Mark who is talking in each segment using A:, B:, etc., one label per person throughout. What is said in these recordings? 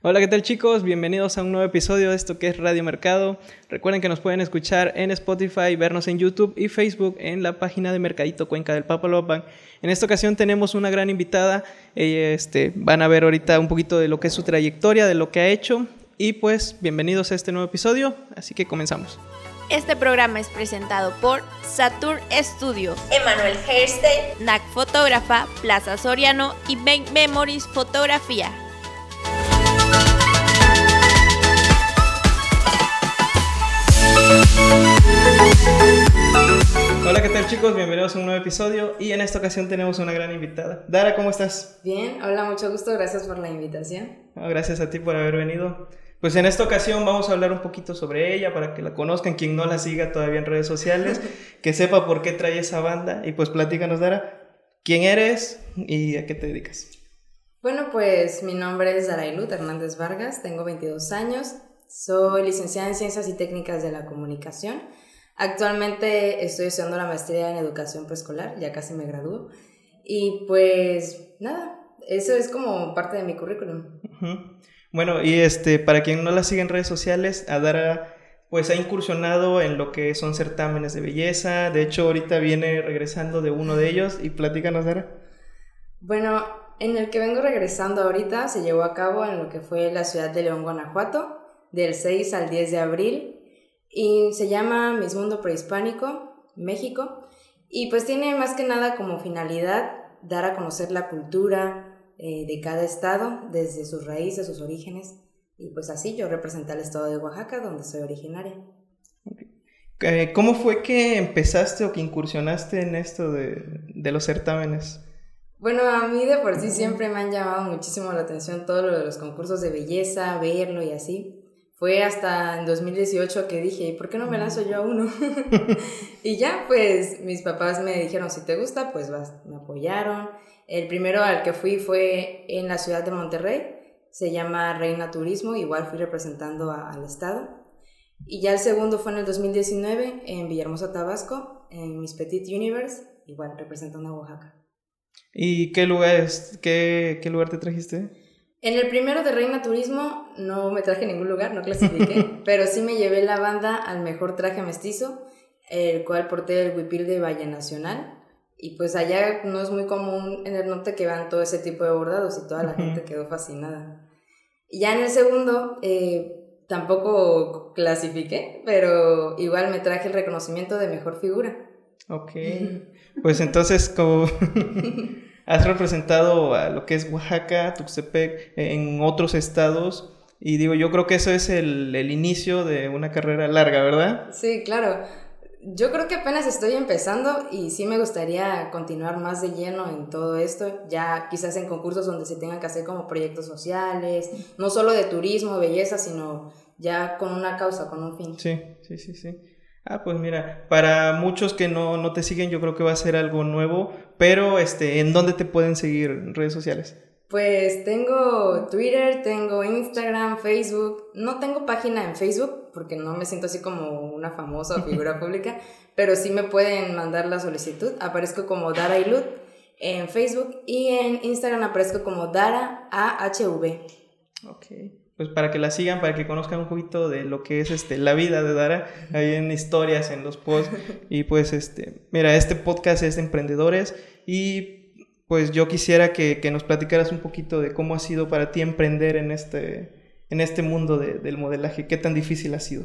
A: Hola, ¿qué tal chicos? Bienvenidos a un nuevo episodio de esto que es Radio Mercado. Recuerden que nos pueden escuchar en Spotify, vernos en YouTube y Facebook en la página de Mercadito Cuenca del Papalopan. En esta ocasión tenemos una gran invitada. este, van a ver ahorita un poquito de lo que es su trayectoria, de lo que ha hecho. Y pues bienvenidos a este nuevo episodio. Así que comenzamos.
B: Este programa es presentado por Saturn Studio, Emanuel Hairstyle, NAC Fotógrafa, Plaza Soriano y Bank Memories Fotografía.
A: Hola, ¿qué tal chicos? Bienvenidos a un nuevo episodio y en esta ocasión tenemos una gran invitada. Dara, ¿cómo estás?
C: Bien, hola, mucho gusto, gracias por la invitación.
A: gracias a ti por haber venido. Pues en esta ocasión vamos a hablar un poquito sobre ella para que la conozcan, quien no la siga todavía en redes sociales, que sepa por qué trae esa banda y pues platícanos, Dara, quién eres y a qué te dedicas.
C: Bueno, pues mi nombre es Darailut Hernández Vargas, tengo 22 años, soy licenciada en Ciencias y Técnicas de la Comunicación. Actualmente estoy estudiando la maestría en Educación Preescolar, ya casi me gradúo. Y pues nada, eso es como parte de mi currículum.
A: Bueno, y este, para quien no la sigue en redes sociales, Adara pues ha incursionado en lo que son certámenes de belleza. De hecho, ahorita viene regresando de uno de ellos y platícanos, Dara.
C: Bueno, en el que vengo regresando ahorita se llevó a cabo en lo que fue la ciudad de León, Guanajuato del 6 al 10 de abril y se llama Miss Mundo Prehispánico, México, y pues tiene más que nada como finalidad dar a conocer la cultura eh, de cada estado desde sus raíces, sus orígenes, y pues así yo representé al estado de Oaxaca, donde soy originaria.
A: Eh, ¿Cómo fue que empezaste o que incursionaste en esto de los certámenes?
C: Bueno, a mí de por sí siempre me han llamado muchísimo la atención todo lo de los concursos de belleza, verlo y así. Fue hasta en 2018 que dije, ¿por qué no me lanzo yo a uno? y ya, pues mis papás me dijeron, si te gusta, pues vas, me apoyaron. El primero al que fui fue en la ciudad de Monterrey, se llama Reina Turismo, igual fui representando al estado. Y ya el segundo fue en el 2019 en Villahermosa, Tabasco, en Miss Petit Universe, igual representando a Oaxaca.
A: ¿Y qué lugar, qué, qué lugar te trajiste?
C: En el primero de Reina Turismo no me traje ningún lugar, no clasifiqué, pero sí me llevé la banda al mejor traje mestizo, el cual porté el huipil de Valle Nacional. Y pues allá no es muy común en el norte que vean todo ese tipo de bordados y toda la gente quedó fascinada. Y ya en el segundo eh, tampoco clasifiqué, pero igual me traje el reconocimiento de mejor figura.
A: Ok. Pues entonces, como has representado a lo que es Oaxaca, Tuxtepec, en otros estados. Y digo, yo creo que eso es el, el inicio de una carrera larga, ¿verdad?
C: Sí, claro. Yo creo que apenas estoy empezando y sí me gustaría continuar más de lleno en todo esto, ya quizás en concursos donde se tengan que hacer como proyectos sociales, no solo de turismo, belleza, sino ya con una causa, con un fin.
A: Sí, sí, sí, sí. Ah, pues mira, para muchos que no, no, te siguen, yo creo que va a ser algo nuevo, pero este, ¿en dónde te pueden seguir en redes sociales?
C: Pues tengo Twitter, tengo Instagram, Facebook. No tengo página en Facebook porque no me siento así como una famosa figura pública, pero sí me pueden mandar la solicitud. Aparezco como Dara Ilut en Facebook y en Instagram aparezco como Dara AHV.
A: Ok pues para que la sigan, para que conozcan un poquito de lo que es este la vida de Dara, ahí en historias, en los posts. Y pues este, mira, este podcast es de emprendedores y pues yo quisiera que, que nos platicaras un poquito de cómo ha sido para ti emprender en este, en este mundo de, del modelaje, qué tan difícil ha sido.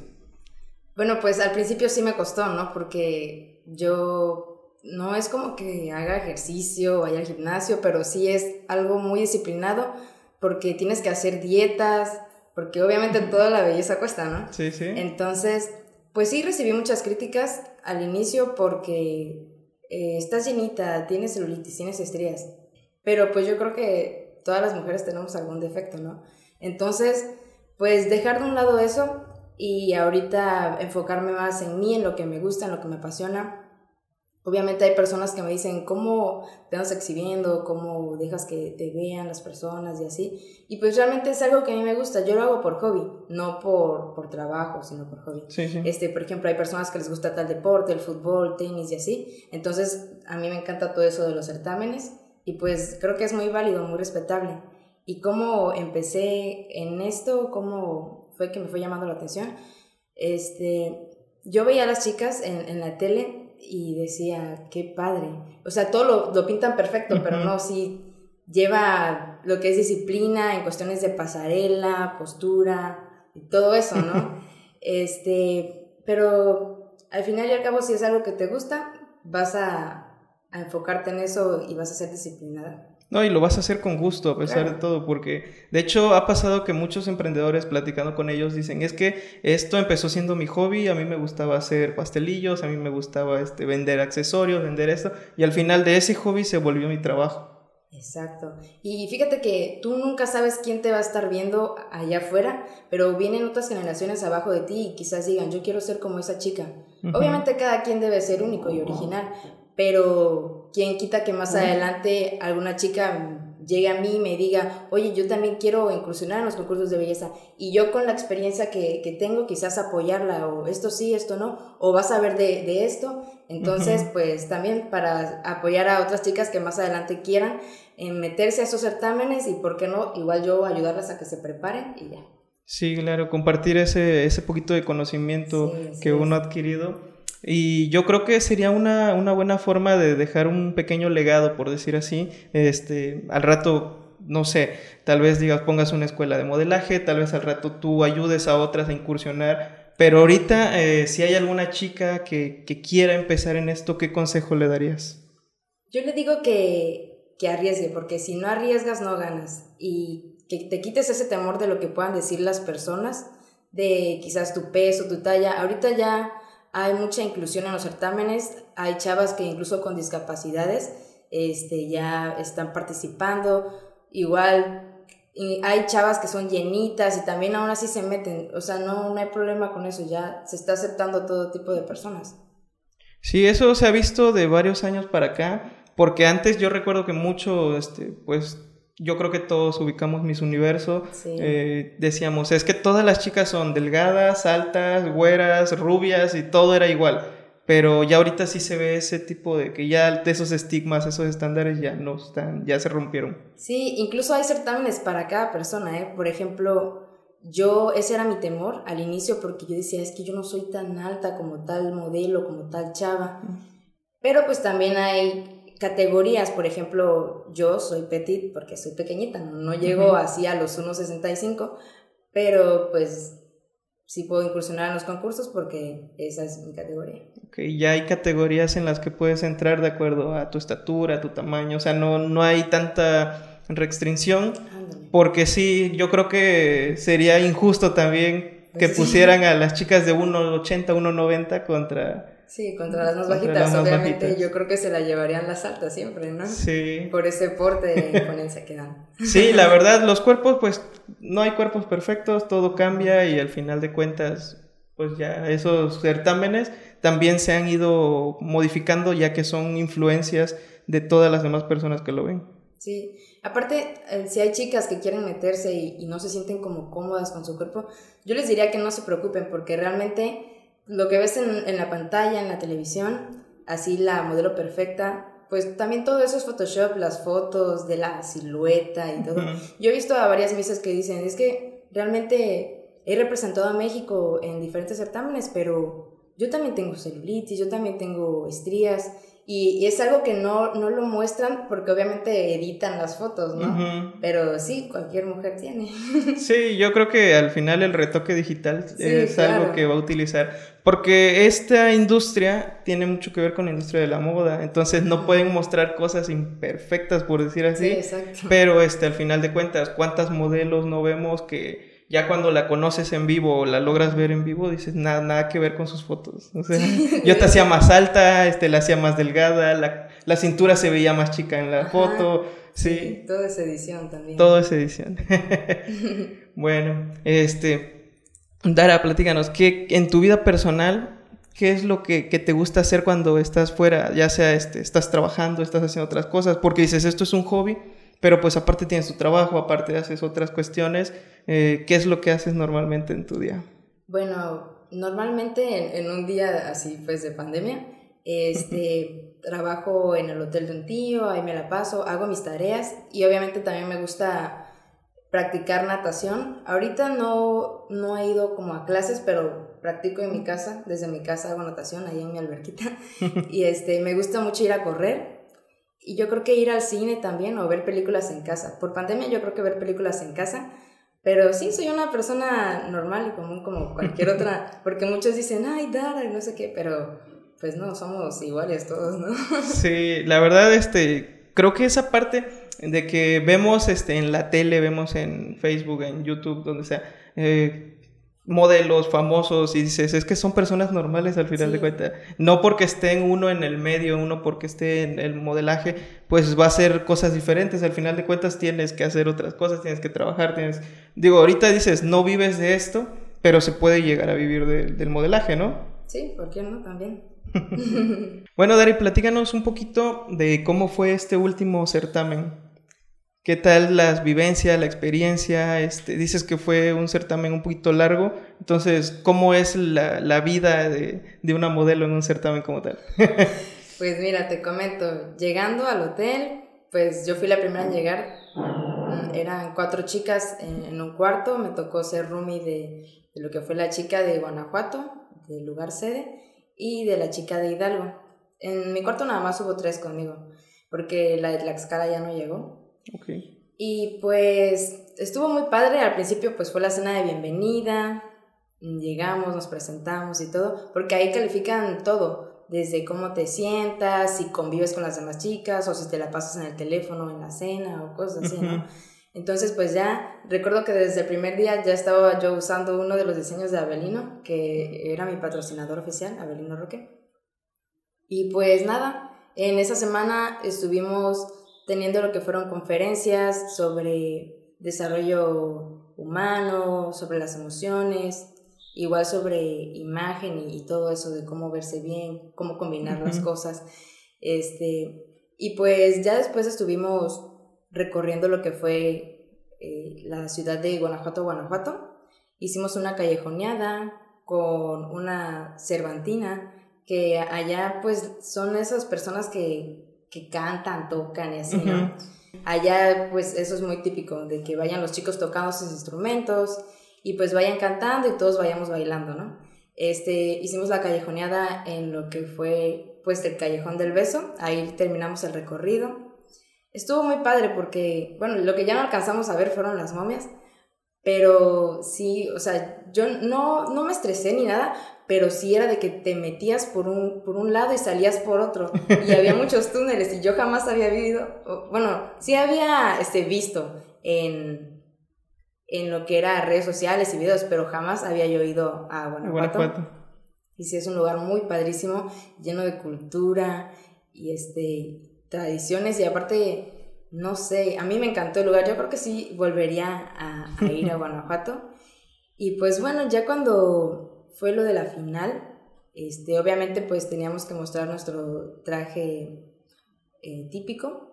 C: Bueno, pues al principio sí me costó, ¿no? Porque yo no es como que haga ejercicio, vaya al gimnasio, pero sí es algo muy disciplinado porque tienes que hacer dietas, porque obviamente toda la belleza cuesta, ¿no?
A: Sí, sí.
C: Entonces, pues sí recibí muchas críticas al inicio porque eh, estás llenita, tienes celulitis, tienes estrías, pero pues yo creo que todas las mujeres tenemos algún defecto, ¿no? Entonces, pues dejar de un lado eso y ahorita enfocarme más en mí, en lo que me gusta, en lo que me apasiona Obviamente hay personas que me dicen, ¿cómo te vas exhibiendo? ¿Cómo dejas que te vean las personas y así? Y pues realmente es algo que a mí me gusta. Yo lo hago por hobby, no por, por trabajo, sino por hobby. Este, por ejemplo, hay personas que les gusta tal deporte, el fútbol, tenis y así. Entonces, a mí me encanta todo eso de los certámenes y pues creo que es muy válido, muy respetable. y cómo empecé en esto, cómo fue que me fue llamando la atención. Este, yo veía a las chicas en, en la tele y decía, qué padre. O sea, todo lo, lo pintan perfecto, pero no, sí lleva lo que es disciplina en cuestiones de pasarela, postura y todo eso, ¿no? este, pero al final y al cabo, si es algo que te gusta, vas a, a enfocarte en eso y vas a ser disciplinada.
A: No, y lo vas a hacer con gusto a pesar de todo, porque de hecho ha pasado que muchos emprendedores platicando con ellos dicen, es que esto empezó siendo mi hobby, a mí me gustaba hacer pastelillos, a mí me gustaba este, vender accesorios, vender esto, y al final de ese hobby se volvió mi trabajo.
C: Exacto. Y fíjate que tú nunca sabes quién te va a estar viendo allá afuera, pero vienen otras generaciones abajo de ti y quizás digan, yo quiero ser como esa chica. Obviamente cada quien debe ser único y original, pero quién quita que más adelante alguna chica llegue a mí y me diga, oye, yo también quiero incursionar en los concursos de belleza y yo con la experiencia que, que tengo quizás apoyarla o esto sí, esto no, o vas a ver de, de esto. Entonces, pues también para apoyar a otras chicas que más adelante quieran en meterse a esos certámenes y, ¿por qué no? Igual yo ayudarlas a que se preparen y ya.
A: Sí, claro, compartir ese, ese poquito de conocimiento que uno ha adquirido y yo creo que sería una, una, buena forma de dejar un pequeño legado, por decir así. Este, al rato, no sé, tal vez digas, pongas una escuela de modelaje, tal vez al rato tú ayudes a otras a incursionar. Pero ahorita, eh, si hay alguna chica que, que, quiera empezar en esto, ¿qué consejo le darías?
C: Yo le digo que, que arriesgue, porque si no arriesgas, no ganas. Y que te quites ese temor de lo que puedan decir las personas, de quizás tu peso, tu talla. Ahorita ya hay mucha inclusión en los certámenes, hay chavas que incluso con discapacidades este, ya están participando, igual hay chavas que son llenitas y también aún así se meten, o sea, no, no hay problema con eso, ya se está aceptando todo tipo de personas.
A: Sí, eso se ha visto de varios años para acá, porque antes yo recuerdo que mucho, este, pues yo creo que todos ubicamos mis universo. Eh, decíamos, es que todas las chicas son delgadas, altas, güeras, rubias y todo era igual. Pero ya ahorita sí se ve ese tipo de que ya de esos estigmas, esos estándares ya no están, ya se rompieron.
C: Sí, incluso hay certámenes para cada persona, ¿eh? Por ejemplo, yo, ese era mi temor al inicio porque yo decía, es que yo no soy tan alta como tal modelo, como tal chava. Pero pues también hay categorías, por ejemplo, yo soy petit porque soy pequeñita, no, llego así a los 1,65, pero pues sí puedo incursionar en los concursos porque esa es mi categoría.
A: Ok, ya hay categorías en las que puedes entrar de acuerdo a tu estatura, a tu tamaño, o sea, no, no hay tanta restricción, porque sí, yo creo que sería injusto también pues que pusieran a las chicas de 1,80, 1,90 contra
C: Sí, contra las más bajitas, obviamente yo creo que se la llevarían las altas siempre, ¿no? Sí. Por ese porte de imponencia que dan.
A: Sí, la verdad, los cuerpos, pues no hay cuerpos perfectos, todo cambia y al final de cuentas, pues ya esos certámenes también se han ido modificando ya que son influencias de todas las demás personas que lo ven.
C: Sí, aparte, eh, si hay chicas que quieren meterse y, y no se sienten como cómodas con su cuerpo, yo les diría que no se preocupen porque realmente lo que ves en, en, la pantalla, en la televisión, así la modelo perfecta, pues también todo eso es Photoshop, las fotos de la silueta y todo. Yo he visto a varias misas que dicen, es que realmente he representado a México en diferentes certámenes, pero yo también tengo celulitis, yo también tengo estrías y, es algo que no, no, lo muestran porque obviamente editan las fotos, ¿no? Pero sí, cualquier mujer tiene.
A: Sí, yo creo que al final el retoque digital es algo que va a utilizar. Porque esta industria tiene mucho que ver con la industria de la moda. Entonces no pueden mostrar cosas imperfectas, por decir así. Sí, exacto. Pero este, al final de cuentas, ¿cuántas modelos no vemos que ya cuando la conoces en vivo o la logras ver en vivo, dices nada, nada que ver con sus fotos. O sea, yo te hacía más alta, este, la hacía más delgada, la, la cintura se veía más chica en la foto. Sí.
C: Todo es edición también.
A: Todo es edición. bueno, este, Dara, platícanos, ¿qué, en tu vida personal, ¿qué es lo que, que, te gusta hacer cuando estás fuera? Ya sea, este, estás trabajando, estás haciendo otras cosas, porque dices, esto es un hobby, pero pues aparte tienes tu trabajo, aparte haces otras cuestiones. Eh, ¿Qué es lo que haces normalmente en tu día?
C: Bueno, normalmente en, un día así pues de pandemia, este, trabajo en el hotel de un tío, ahí me la paso, hago mis tareas y obviamente también me gusta practicar natación. Ahorita no, no he ido como a clases, pero practico en mi casa, desde mi casa hago natación, ahí en mi alberquita. y este, me gusta mucho ir a correr. Y yo creo que ir al cine también o ver películas en casa. Por pandemia yo creo que ver películas en casa. Pero sí, soy una persona normal y común como cualquier otra. Porque muchos dicen, ay, Dara, no sé qué, pero pues no, somos iguales todos, ¿no?
A: sí, la verdad, este, creo que esa parte de que vemos este, en la tele, vemos en Facebook, en YouTube, donde sea, eh, modelos famosos y dices, es que son personas normales al final de cuentas. No porque estén uno en el medio, uno porque esté en el modelaje, pues va a ser cosas diferentes. Al final de cuentas tienes que hacer otras cosas, tienes que trabajar, tienes... Digo, ahorita dices, no vives de esto, pero se puede llegar a vivir del modelaje, ¿no?
C: Sí, ¿por qué no? También.
A: bueno, Dari, platícanos un poquito de cómo fue este último certamen. ¿Qué tal las vivencias, la experiencia? Este, dices que fue un certamen un poquito largo, entonces, ¿cómo es la, la vida de, de, una modelo en un certamen como tal?
C: pues mira, te comento, llegando al hotel, pues yo fui la primera en llegar, eran cuatro chicas en, en un cuarto, me tocó ser roomie de, de, lo que fue la chica de Guanajuato, del lugar sede, y de la chica de Hidalgo. En mi cuarto nada más hubo tres conmigo, porque la de Tlaxcala ya no llegó. Y pues estuvo muy padre, al principio pues fue la cena de bienvenida, llegamos, nos presentamos y todo, porque ahí califican todo, desde cómo te sientas, si convives con las demás chicas o si te la pasas en el teléfono en la cena o cosas así, ¿no? Entonces, pues ya, recuerdo que desde el primer día ya estaba yo usando uno de los diseños de Abelino, que era mi patrocinador oficial, Abelino Roque. Y pues nada, en esa semana estuvimos teniendo lo que fueron conferencias sobre desarrollo humano, sobre las emociones, igual sobre imagen y, todo eso de cómo verse bien, cómo combinar las cosas. Este, y pues ya después estuvimos recorriendo lo que fue eh, la ciudad de Guanajuato, Guanajuato. Hicimos una callejoneada con una cervantina, que allá pues son esas personas que que cantan, tocan y así, ¿no? Allá, pues eso es muy típico, de que vayan los chicos tocando sus instrumentos y pues vayan cantando y todos vayamos bailando, ¿no? Este, hicimos la callejoneada en lo que fue, pues, el Callejón del Beso, ahí terminamos el recorrido. Estuvo muy padre porque, bueno, lo que ya no alcanzamos a ver fueron las momias, pero sí, o sea, yo no, no me estresé ni nada, pero sí era de que te metías por un, por un lado y salías por otro. Y había muchos túneles y yo jamás había vivido, bueno, sí había este, visto en, en lo que era redes sociales y videos, pero jamás había yo ido a Guanajuato. Y sí es un lugar muy padrísimo, lleno de cultura y este, tradiciones y aparte, no sé, a mí me encantó el lugar, yo creo que sí volvería a, a ir a Guanajuato. Y pues bueno, ya cuando fue lo de la final. Este, obviamente pues teníamos que mostrar nuestro traje eh, típico.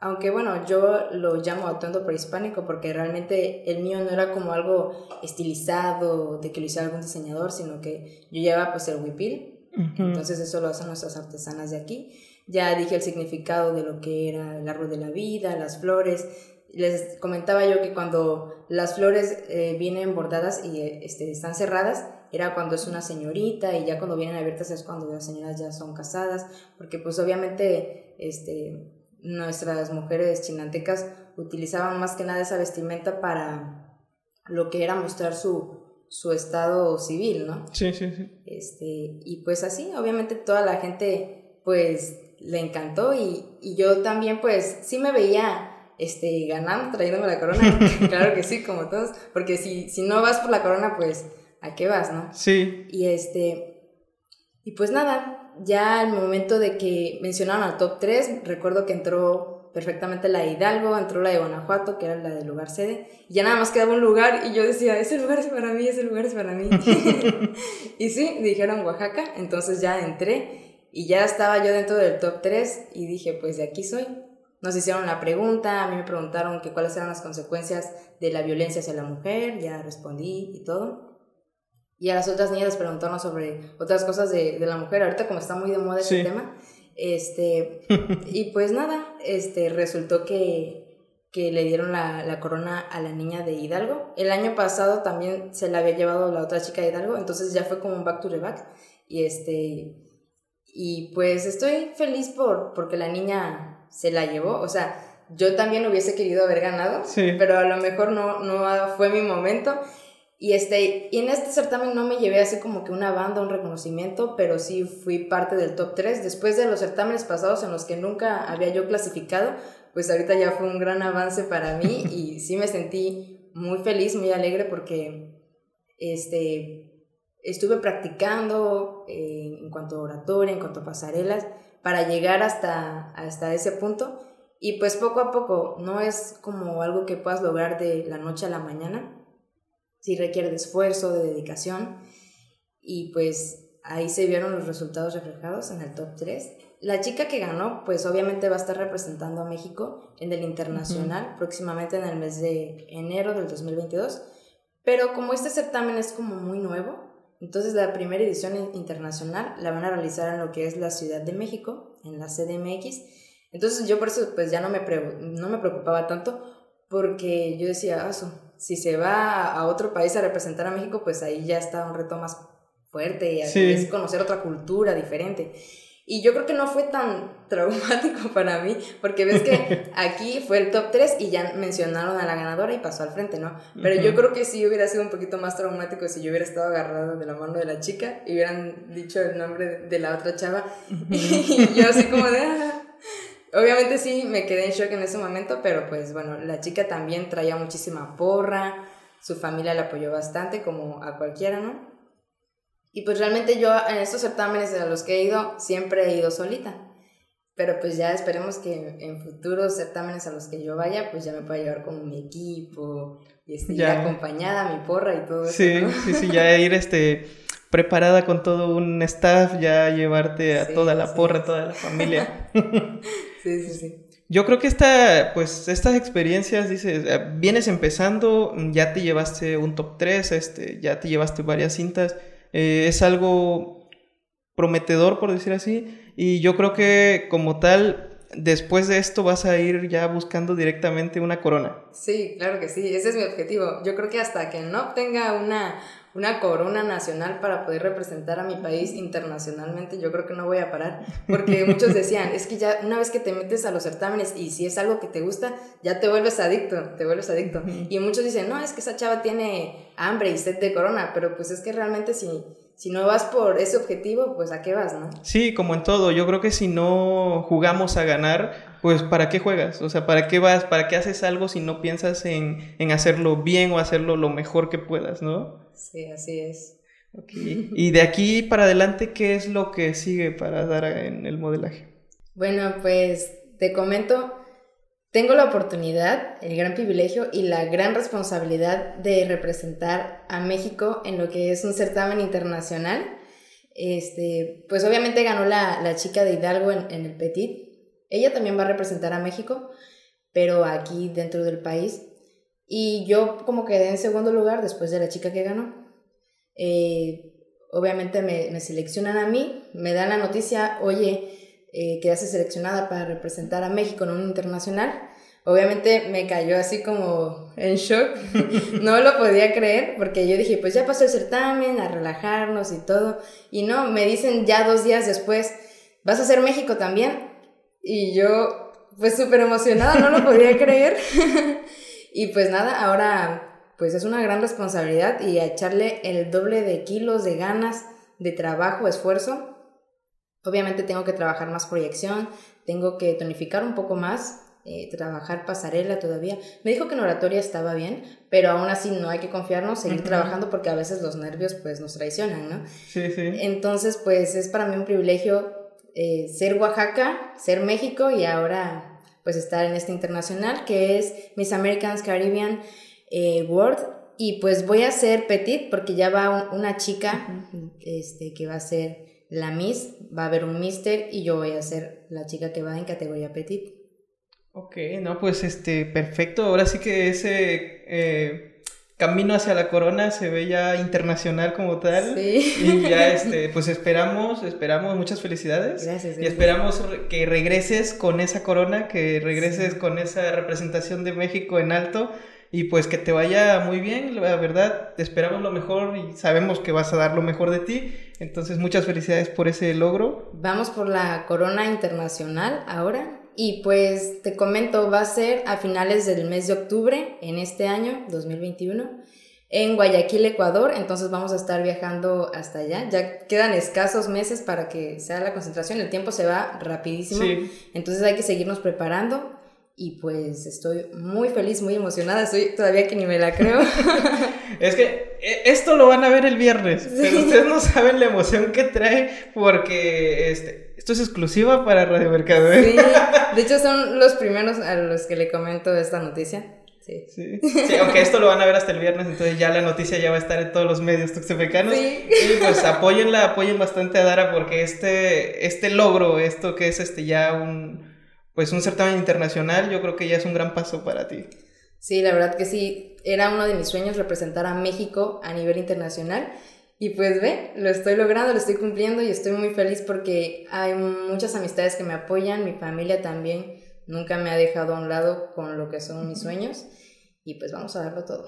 C: Aunque bueno, yo lo llamo atuendo prehispánico porque realmente el mío no era como algo estilizado de que lo hiciera algún diseñador, sino que yo llevaba pues el huipil. Entonces eso lo hacen nuestras artesanas de aquí. Ya dije el significado de lo que era el árbol de la vida, las flores. Les comentaba yo que cuando las flores eh, vienen bordadas y este, están cerradas, era cuando es una señorita y ya cuando vienen abiertas es cuando las señoras ya son casadas, porque pues obviamente este, nuestras mujeres chinantecas utilizaban más que nada esa vestimenta para lo que era mostrar su, su estado civil, ¿no?
A: Sí, sí, sí.
C: Este, y pues así, obviamente toda la gente pues le encantó y, y yo también pues sí me veía este, ganando, trayéndome la corona, claro que sí, como todos, porque si, si no vas por la corona pues a qué vas, ¿no?
A: Sí.
C: Y este, y pues nada, ya al momento de que mencionaron al top 3, recuerdo que entró perfectamente la de Hidalgo, entró la de Guanajuato, que era la del lugar sede, y ya nada más quedaba un lugar y yo decía, ese lugar es para mí, ese lugar es para mí. y sí, dijeron Oaxaca, entonces ya entré y ya estaba yo dentro del top 3 y dije, pues de aquí soy. Nos hicieron la pregunta, a mí me preguntaron que cuáles eran las consecuencias de la violencia hacia la mujer, ya respondí y todo. Y a las otras niñas les preguntaron sobre otras cosas de, de la mujer, ahorita como está muy de moda ese tema. Este, y pues nada, este, resultó que, que le dieron la, la, corona a la niña de Hidalgo. El año pasado también se la había llevado la otra chica de Hidalgo, entonces ya fue como un back to the back. Y este y pues estoy feliz por porque la niña se la llevó, o sea, yo también hubiese querido haber ganado, pero a lo mejor no, no fue mi momento. Y, este, y en este certamen no me llevé así como que una banda, un reconocimiento, pero sí fui parte del top 3. Después de los certámenes pasados en los que nunca había yo clasificado, pues ahorita ya fue un gran avance para mí y sí me sentí muy feliz, muy alegre porque este, estuve practicando eh, en cuanto a oratoria, en cuanto a pasarelas, para llegar hasta, hasta ese punto. Y pues poco a poco, no es como algo que puedas lograr de la noche a la mañana, sí requiere de esfuerzo, de dedicación, y pues ahí se vieron los resultados reflejados en el top 3. La chica que ganó, pues obviamente va a estar representando a México en el internacional, próximamente en el mes de enero del 2022, pero como este certamen es como muy nuevo, entonces la primera edición internacional la van a realizar en lo que es la Ciudad de México, en la CDMX, entonces yo por eso pues ya no me, no me preocupaba tanto porque yo decía, ah, si se va a otro país a representar a México, pues ahí ya está un reto más fuerte y es conocer otra cultura diferente. Y yo creo que no fue tan traumático para mí, porque ves que aquí fue el top 3 y ya mencionaron a la ganadora y pasó al frente, ¿no? Pero yo creo que sí hubiera sido un poquito más traumático si yo hubiera estado agarrado de la mano de la chica y hubieran dicho el nombre de la otra chava. y yo así como de... Ah, Obviamente sí, me quedé en shock en ese momento, pero pues bueno, la chica también traía muchísima porra, su familia la apoyó bastante, como a cualquiera, ¿no? Y pues realmente yo en estos certámenes a los que he ido, siempre he ido solita. Pero pues ya esperemos que en futuros certámenes a los que yo vaya, pues ya me pueda llevar con mi equipo y estar ya. acompañada, mi porra y todo
A: sí,
C: eso.
A: Sí, sí, ya ir este preparada con todo un staff, ya llevarte a toda la porra, toda la familia.
C: Sí, sí, sí.
A: Yo creo que esta, pues, estas experiencias, dices, eh, vienes empezando, ya te llevaste un top 3, este, ya te llevaste varias cintas, eh, es algo prometedor, por decir así, y yo creo que como tal, después de esto vas a ir ya buscando directamente una corona.
C: Sí, claro que sí, ese es mi objetivo. Yo creo que hasta que no obtenga una, una corona nacional para poder representar a mi país internacionalmente, yo creo que no voy a parar, porque muchos decían, es que ya una vez que te metes a los certámenes y si es algo que te gusta, ya te vuelves adicto, te vuelves adicto. Y muchos dicen, no, es que esa chava tiene hambre y sed de corona, pero pues es que realmente si, si no vas por ese objetivo, pues a qué vas, ¿no?
A: Sí, como en todo, yo creo que si no jugamos a ganar, pues ¿para qué juegas? O sea, ¿para qué vas? ¿Para qué haces algo si no piensas en, en hacerlo bien o hacerlo lo mejor que puedas, ¿no?
C: Sí, así es.
A: Y de aquí para adelante, ¿qué es lo que sigue para dar en el modelaje?
C: Bueno, pues te comento, tengo la oportunidad, el gran privilegio y la gran responsabilidad de representar a México en lo que es un certamen internacional. Este, pues obviamente ganó la, la chica de Hidalgo en, en el Petit. Ella también va a representar a México, pero aquí dentro del país. Y yo como quedé en segundo lugar después de la chica que ganó. Eh, obviamente me, me, seleccionan a mí, me dan la noticia, oye, eh, quedaste seleccionada para representar a México en un internacional. Obviamente me cayó así como en shock, no lo podía creer porque yo dije, pues ya pasó el certamen, a relajarnos y todo. Y no, me dicen ya dos días después, vas a ser México también. Y yo, pues súper emocionada, no lo podía creer. Y pues nada, ahora pues es una gran responsabilidad y a echarle el doble de kilos de ganas, de trabajo, esfuerzo. Obviamente tengo que trabajar más proyección, tengo que tonificar un poco más, eh, trabajar pasarela todavía. Me dijo que en oratoria estaba bien, pero aún así no hay que confiarnos, seguir trabajando porque a veces los nervios pues nos traicionan, ¿no?
A: Sí, sí.
C: Entonces pues es para mí un privilegio eh, ser Oaxaca, ser México y ahora pues estar en este internacional que es Miss Americans Caribbean eh, World y pues voy a ser petit porque ya va una chica este, que va a ser la Miss, va a haber un Mister y yo voy a ser la chica que va en categoría petit.
A: Ok, no, pues este, perfecto. Ahora sí que ese, eh, camino hacia la corona se ve ya internacional como tal. Sí. Y ya, este, pues esperamos, esperamos, muchas felicidades.
C: Gracias,
A: Y esperamos que regreses con esa corona, que regreses con esa representación de México en alto y pues que te vaya muy bien, la verdad, te esperamos lo mejor y sabemos que vas a dar lo mejor de ti. Entonces, muchas felicidades por ese logro.
C: Vamos por la corona internacional ahora. Y pues te comento, va a ser a finales del mes de octubre en este año, 2021, en Guayaquil, Ecuador. Entonces vamos a estar viajando hasta allá. Ya quedan escasos meses para que sea la concentración. El tiempo se va rapidísimo. Entonces hay que seguirnos preparando. Y pues estoy muy feliz, muy emocionada. Estoy todavía que ni me la creo.
A: es que eh, esto lo van a ver el viernes, pero ustedes no saben la emoción que trae porque este, esto es exclusiva para Radio Mercado.
C: Sí, de hecho son los primeros a los que le comento esta noticia. Sí.
A: Sí. sí. aunque esto lo van a ver hasta el viernes, entonces ya la noticia ya va a estar en todos los medios tuxtepecanos. Sí. Y pues apóyenla, apoyen bastante a Dara porque este, este logro, esto que es este ya un pues un certamen internacional, yo creo que ya es un gran paso para ti.
C: Sí, la verdad que sí, era uno de mis sueños representar a México a nivel internacional. Y pues ve, lo estoy logrando, lo estoy cumpliendo y estoy muy feliz porque hay muchas amistades que me apoyan, mi familia también nunca me ha dejado a un lado con lo que son mis sueños y pues vamos a darlo todo.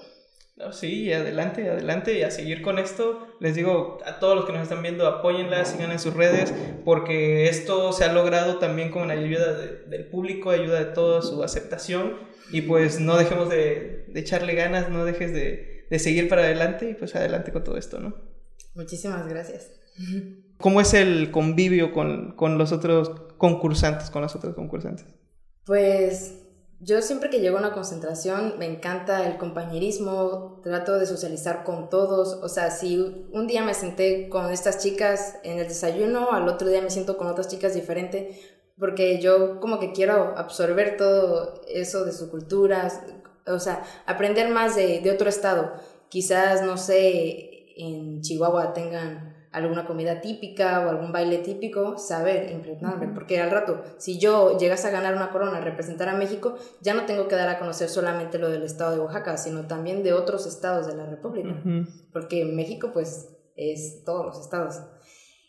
A: Sí, adelante, adelante y a seguir con esto. Les digo a todos los que nos están viendo, apóyenla, sigan en sus redes, porque esto se ha logrado también con la ayuda del público, ayuda de toda su aceptación y pues no dejemos de, echarle ganas, no dejes de, de, seguir para adelante y pues adelante con todo esto, ¿no?
C: Muchísimas gracias.
A: ¿Cómo es el convivio con, con los otros concursantes, con los otros concursantes?
C: Pues yo siempre que llego a una concentración me encanta el compañerismo, trato de socializar con todos, o sea, si un día me senté con estas chicas en el desayuno, al otro día me siento con otras chicas diferente, porque yo como que quiero absorber todo eso de su cultura, o sea, aprender más de, de otro estado. Quizás, no sé, en Chihuahua tengan alguna comida típica o algún baile típico, saber impregnarme, porque al rato, si yo llegas a ganar una corona, representar a México, ya no tengo que dar a conocer solamente lo del estado de Oaxaca, sino también de otros estados de la República, porque México pues es todos los estados.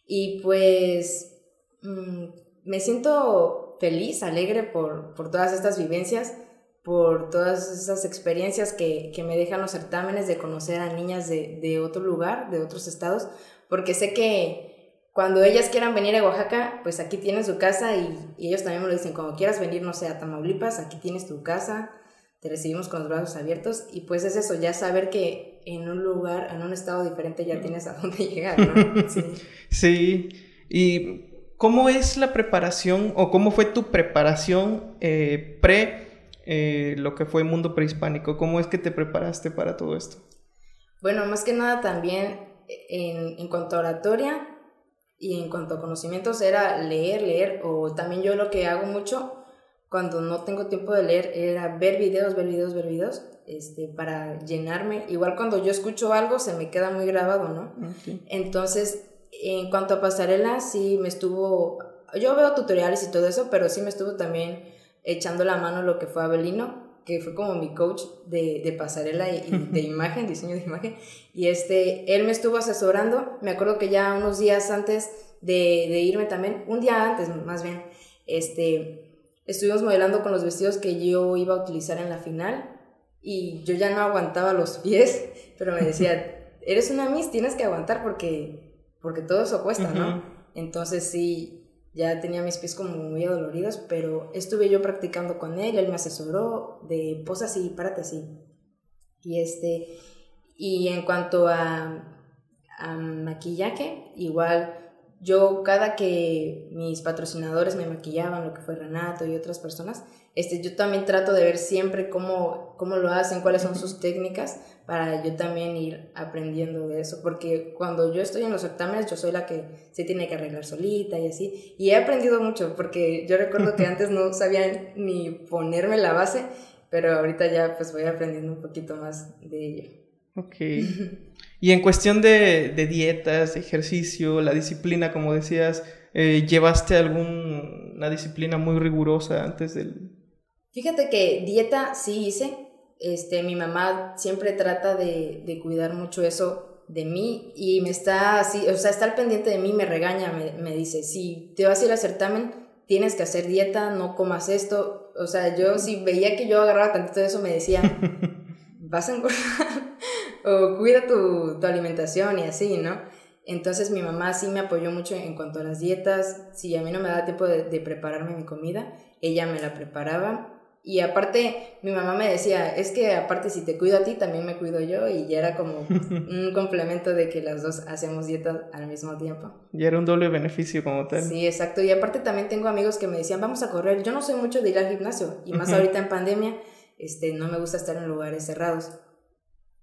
C: Y pues mm, me siento feliz, alegre por, por todas estas vivencias, por todas esas experiencias que, que, me dejan los certámenes de conocer a niñas de, de otro lugar, de otros estados, porque sé que cuando ellas quieran venir a Oaxaca, pues aquí tienen su casa y, ellos también me lo dicen, cuando quieras venir, no sé, a Tamaulipas, aquí tienes tu casa, te recibimos con los brazos abiertos y pues es eso, ya saber que en un lugar, en un estado diferente ya tienes a dónde llegar, ¿no?
A: Sí. sí. ¿Y cómo es la preparación o cómo fue tu preparación eh, pre eh, lo que fue mundo prehispánico? ¿Cómo es que te preparaste para todo esto?
C: Bueno, más que nada también en, en cuanto a oratoria y en cuanto a conocimientos era leer, leer, o también yo lo que hago mucho cuando no tengo tiempo de leer era ver videos, ver videos, ver videos, este, para llenarme. Igual cuando yo escucho algo se me queda muy grabado, ¿no? Entonces, en cuanto a pasarela, sí me estuvo, yo veo tutoriales y todo eso, pero sí me estuvo también echando la mano lo que fue Abelino, que fue como mi coach de, de pasarela y, de imagen, diseño de imagen, y este, él me estuvo asesorando, me acuerdo que ya unos días antes de, de irme también, un día antes más bien, este, estuvimos modelando con los vestidos que yo iba a utilizar en la final, y yo ya no aguantaba los pies, pero me decía, eres una Miss, tienes que aguantar porque, porque todo eso cuesta, ¿no? Entonces sí, ya tenía mis pies como muy adoloridos, pero estuve yo practicando con él, él me asesoró de posa así, párate así. Y este, y en cuanto a maquillaje, igual yo cada que mis patrocinadores me maquillaban, lo que fue Renato y otras personas, este, yo también trato de ver siempre cómo, cómo lo hacen, cuáles son sus técnicas, para yo también ir aprendiendo de eso, porque cuando yo estoy en los certámenes, yo soy la que se tiene que arreglar solita y así, y he aprendido mucho, porque yo recuerdo que antes no sabía ni ponerme la base, pero ahorita ya pues voy aprendiendo un poquito más de ello.
A: Ok. Y en cuestión de, de dietas, de ejercicio, la disciplina, como decías, eh, ¿llevaste alguna disciplina muy rigurosa antes del...?
C: Fíjate que dieta sí hice, este, mi mamá siempre trata de, de cuidar mucho eso de mí y me está así, o sea, está al pendiente de mí, me regaña, me, me dice, si te vas a ir al certamen, tienes que hacer dieta, no comas esto. O sea, yo si veía que yo agarraba tantito de eso, me decía, vas a engordar o cuida tu, tu, alimentación y así, ¿no? Entonces mi mamá sí me apoyó mucho en cuanto a las dietas. Si a mí no me daba tiempo de, de prepararme mi comida, ella me la preparaba y aparte, mi mamá me decía, es que aparte si te cuido a ti, también me cuido yo. Y ya era como un complemento de que las dos hacemos dieta al mismo tiempo.
A: Y era un doble beneficio como tal.
C: Sí, exacto. Y aparte también tengo amigos que me decían, vamos a correr. Yo no soy mucho de ir al gimnasio. Y más ahorita en pandemia, este, no me gusta estar en lugares cerrados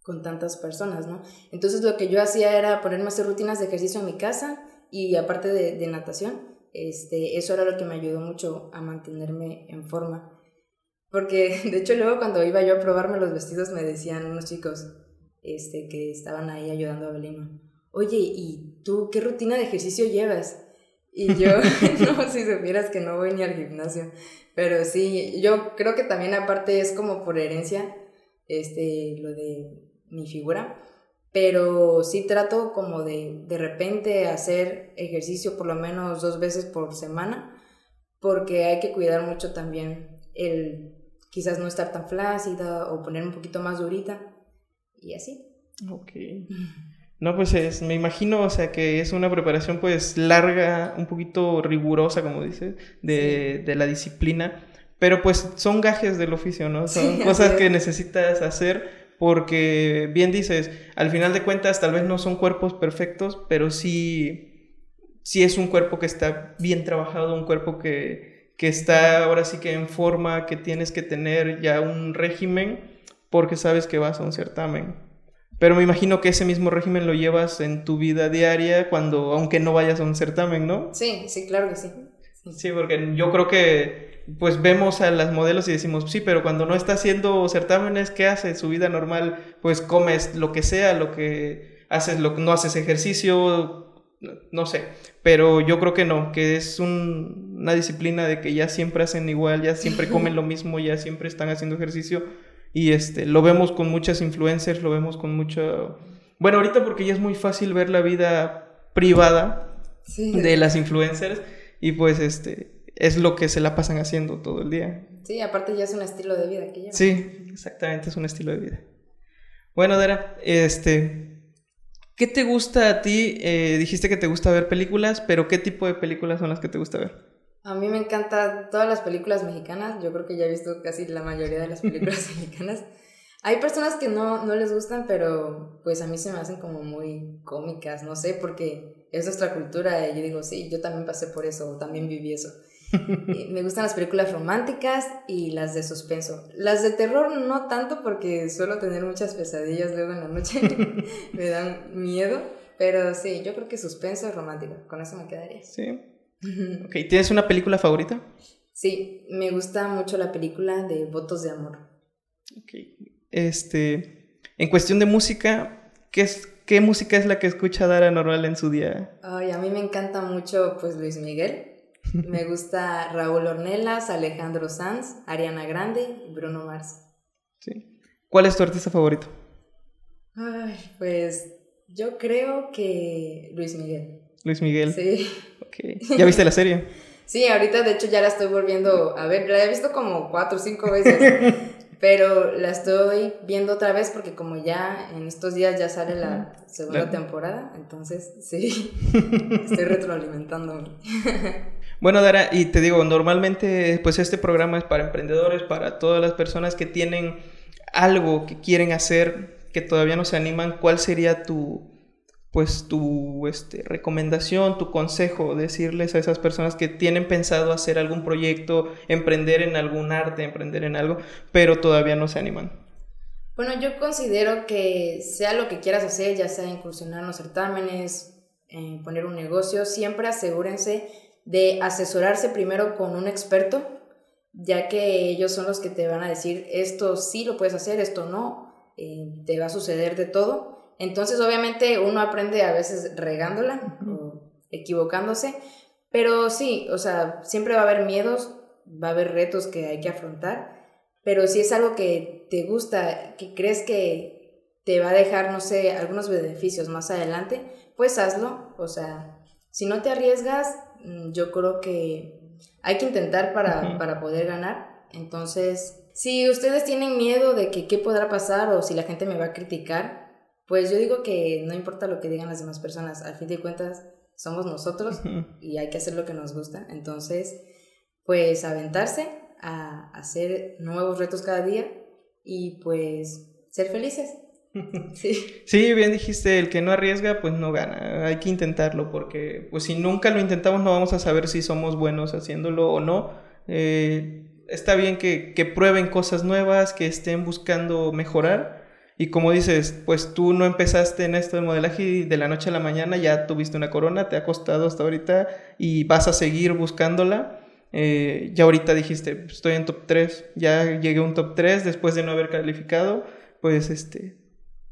C: con tantas personas, ¿no? Entonces lo que yo hacía era ponerme a hacer rutinas de ejercicio en mi casa y aparte de, de natación. Este, eso era lo que me ayudó mucho a mantenerme en forma. Porque de hecho luego cuando iba yo a probarme los vestidos me decían unos chicos este, que estaban ahí ayudando a Belino, oye, ¿y tú qué rutina de ejercicio llevas? Y yo, no, si supieras que no voy ni al gimnasio. Pero sí, yo creo que también aparte es como por herencia, este, lo de mi figura. Pero sí trato como de de repente hacer ejercicio por lo menos dos veces por semana, porque hay que cuidar mucho también el quizás no estar tan flácida o poner un poquito más durita y así.
A: Ok. No, pues es, me imagino, o sea, que es una preparación pues larga, un poquito rigurosa, como dices, de, de la disciplina, pero pues son gajes del oficio, ¿no? Son cosas que necesitas hacer porque, bien dices, al final de cuentas tal vez no son cuerpos perfectos, pero sí, sí es un cuerpo que está bien trabajado, un cuerpo que, que está ahora sí que en forma, que tienes que tener ya un régimen porque sabes que vas a un certamen. Pero me imagino que ese mismo régimen lo llevas en tu vida diaria cuando, aunque no vayas a un certamen, ¿no?
C: Sí, sí, claro que sí.
A: Sí, porque yo creo que pues vemos a las modelos y decimos, sí, pero cuando no está haciendo certámenes, ¿qué hace? Su vida normal, pues comes lo que sea, lo que haces, lo no haces ejercicio, no sé, pero yo creo que no, que es una disciplina de que ya siempre hacen igual, ya siempre comen lo mismo, ya siempre están haciendo ejercicio. Y este lo vemos con muchas influencers, lo vemos con mucho bueno, ahorita porque ya es muy fácil ver la vida privada de las influencers y pues este es lo que se la pasan haciendo todo el día.
C: Sí, aparte ya es un estilo de vida que llevan.
A: Sí, exactamente, es un estilo de vida. Bueno, Dara, este ¿Qué te gusta a ti? Eh, dijiste que te gusta ver películas, pero ¿qué tipo de películas son las que te gusta ver?
C: A mí me encantan todas las películas mexicanas. Yo creo que ya he visto casi la mayoría de las películas mexicanas. Hay personas que no, no les gustan, pero pues a mí se me hacen como muy cómicas, no sé, porque es nuestra cultura y yo digo, sí, yo también pasé por eso, también viví eso. Me gustan las películas románticas y las de suspenso. Las de terror no tanto porque suelo tener muchas pesadillas luego en la noche. me dan miedo. Pero sí, yo creo que suspenso y romántico. Con eso me quedaría.
A: Sí. ok, ¿tienes una película favorita?
C: Sí, me gusta mucho la película de Votos de Amor.
A: Ok. Este, en cuestión de música, ¿qué, es, ¿qué música es la que escucha Dara normal en su día?
C: Ay, a mí me encanta mucho pues Luis Miguel. Me gusta Raúl Ornelas, Alejandro Sanz, Ariana Grande y Bruno Mars.
A: Sí. ¿Cuál es tu artista favorito?
C: Ay, pues yo creo que Luis Miguel.
A: Luis Miguel.
C: Sí.
A: Okay. ¿Ya viste la serie?
C: sí, ahorita de hecho ya la estoy volviendo a ver. La he visto como cuatro o cinco veces. pero la estoy viendo otra vez porque como ya en estos días ya sale la segunda temporada, entonces sí, estoy retroalimentándome.
A: Bueno, Dara, y te digo, normalmente pues este programa es para emprendedores, para todas las personas que tienen algo que quieren hacer, que todavía no se animan. ¿Cuál sería tu, pues tu este, recomendación, tu consejo, decirles a esas personas que tienen pensado hacer algún proyecto, emprender en algún arte, emprender en algo, pero todavía no se animan?
C: Bueno, yo considero que sea lo que quieras hacer, ya sea incursionar en los certámenes, en poner un negocio, siempre asegúrense de asesorarse primero con un experto, ya que ellos son los que te van a decir esto sí lo puedes hacer, esto no, eh, te va a suceder de todo. Entonces obviamente uno aprende a veces regándola o equivocándose, pero sí, o sea, siempre va a haber miedos, va a haber retos que hay que afrontar, pero si es algo que te gusta, que crees que te va a dejar, no sé, algunos beneficios más adelante, pues hazlo. O sea, si no te arriesgas, mm, yo creo que hay que intentar para, para poder ganar. Entonces, si ustedes tienen miedo de que qué podrá pasar o si la gente me va a criticar, pues yo digo que no importa lo que digan las demás personas, al fin de cuentas somos nosotros y hay que hacer lo que nos gusta. Entonces, pues aventarse a hacer nuevos retos cada día y pues ser felices.
A: Sí. sí, bien dijiste, el que no arriesga pues no gana, hay que intentarlo porque pues si nunca lo intentamos no vamos a saber si somos buenos haciéndolo o no. Eh, está bien que, que prueben cosas nuevas, que estén buscando mejorar. Y como dices, pues tú no empezaste en esto de modelaje y de la noche a la mañana ya tuviste una corona, te ha costado hasta ahorita y vas a seguir buscándola. Eh, ya ahorita dijiste, estoy en top 3, ya llegué a un top 3 después de no haber calificado, pues este,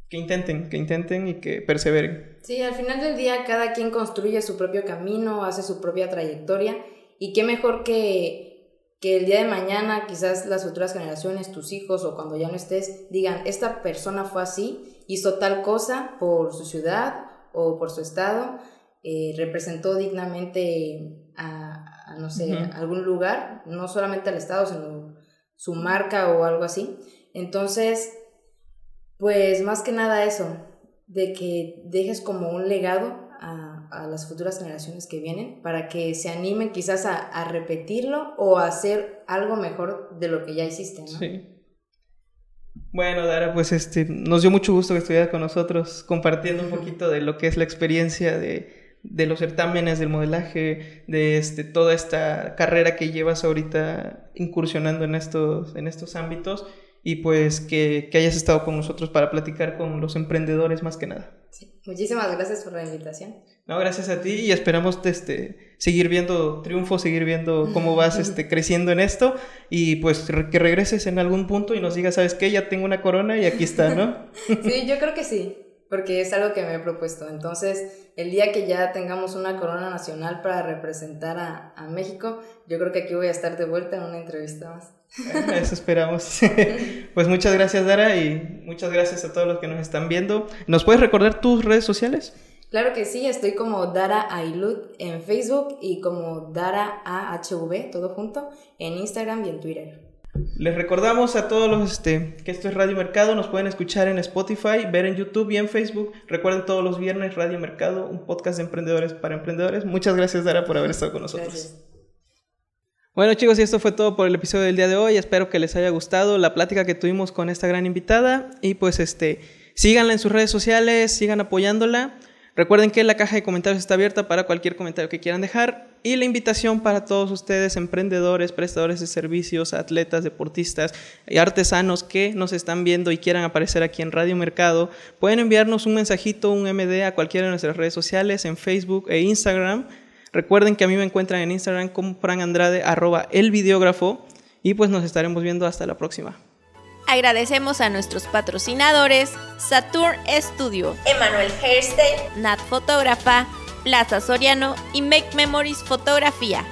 A: que intenten, que intenten y que perseveren.
C: Sí, al final del día cada quien construye su propio camino, hace su propia trayectoria y qué mejor que que el día de mañana quizás las futuras generaciones, tus hijos o cuando ya no estés, digan, esta persona fue así, hizo tal cosa por su ciudad o por su estado, eh, representó dignamente a, no sé, algún lugar, no solamente al estado, sino su marca o algo así. Entonces, pues más que nada eso, de que dejes como un legado a, las futuras generaciones que vienen para que se animen quizás a, repetirlo o a hacer algo mejor de lo que ya hiciste, ¿no? Sí.
A: Bueno, Dara, pues este, nos dio mucho gusto que estuvieras con nosotros compartiendo un poquito de lo que es la experiencia de, de los certámenes del modelaje, de este, toda esta carrera que llevas ahorita incursionando en estos, en estos ámbitos y pues que, que, hayas estado con nosotros para platicar con los emprendedores más que nada.
C: Sí, muchísimas gracias por la invitación.
A: No, gracias a ti y esperamos este, seguir viendo triunfo, seguir viendo cómo vas este, creciendo en esto y pues que regreses en algún punto y nos digas, ¿sabes qué? Ya tengo una corona y aquí está, ¿no?
C: sí, yo creo que sí, porque es algo que me he propuesto. Entonces, el día que ya tengamos una corona nacional para representar a, a México, yo creo que aquí voy a estar de vuelta en una entrevista más.
A: Eso esperamos. pues muchas gracias, Dara, y muchas gracias a todos los que nos están viendo. ¿Nos puedes recordar tus redes sociales?
C: Claro que sí, estoy como Dara Ailud en Facebook y como Dara AHV, todo junto, en Instagram y en Twitter.
A: Les recordamos a todos los este, que esto es Radio Mercado, nos pueden escuchar en Spotify, ver en YouTube y en Facebook. Recuerden todos los viernes Radio Mercado, un podcast de emprendedores para emprendedores. Muchas gracias, Dara, por haber estado con nosotros. Bueno chicos, y esto fue todo por el episodio del día de hoy. Espero que les haya gustado la plática que tuvimos con esta gran invitada. Y pues este, síganla en sus redes sociales, sigan apoyándola. Recuerden que la caja de comentarios está abierta para cualquier comentario que quieran dejar. Y la invitación para todos ustedes, emprendedores, prestadores de servicios, atletas, deportistas y artesanos que nos están viendo y quieran aparecer aquí en Radio Mercado, pueden enviarnos un mensajito, un MD a cualquiera de nuestras redes sociales, en Facebook e Instagram Recuerden que a mí me encuentran en Instagram como franandrade, arroba el videógrafo, y pues nos estaremos viendo hasta la próxima.
B: Agradecemos a nuestros patrocinadores Saturn Studio, Emanuel Herstein, Nat Fotógrafa, Plaza Soriano y Make Memories Fotografía.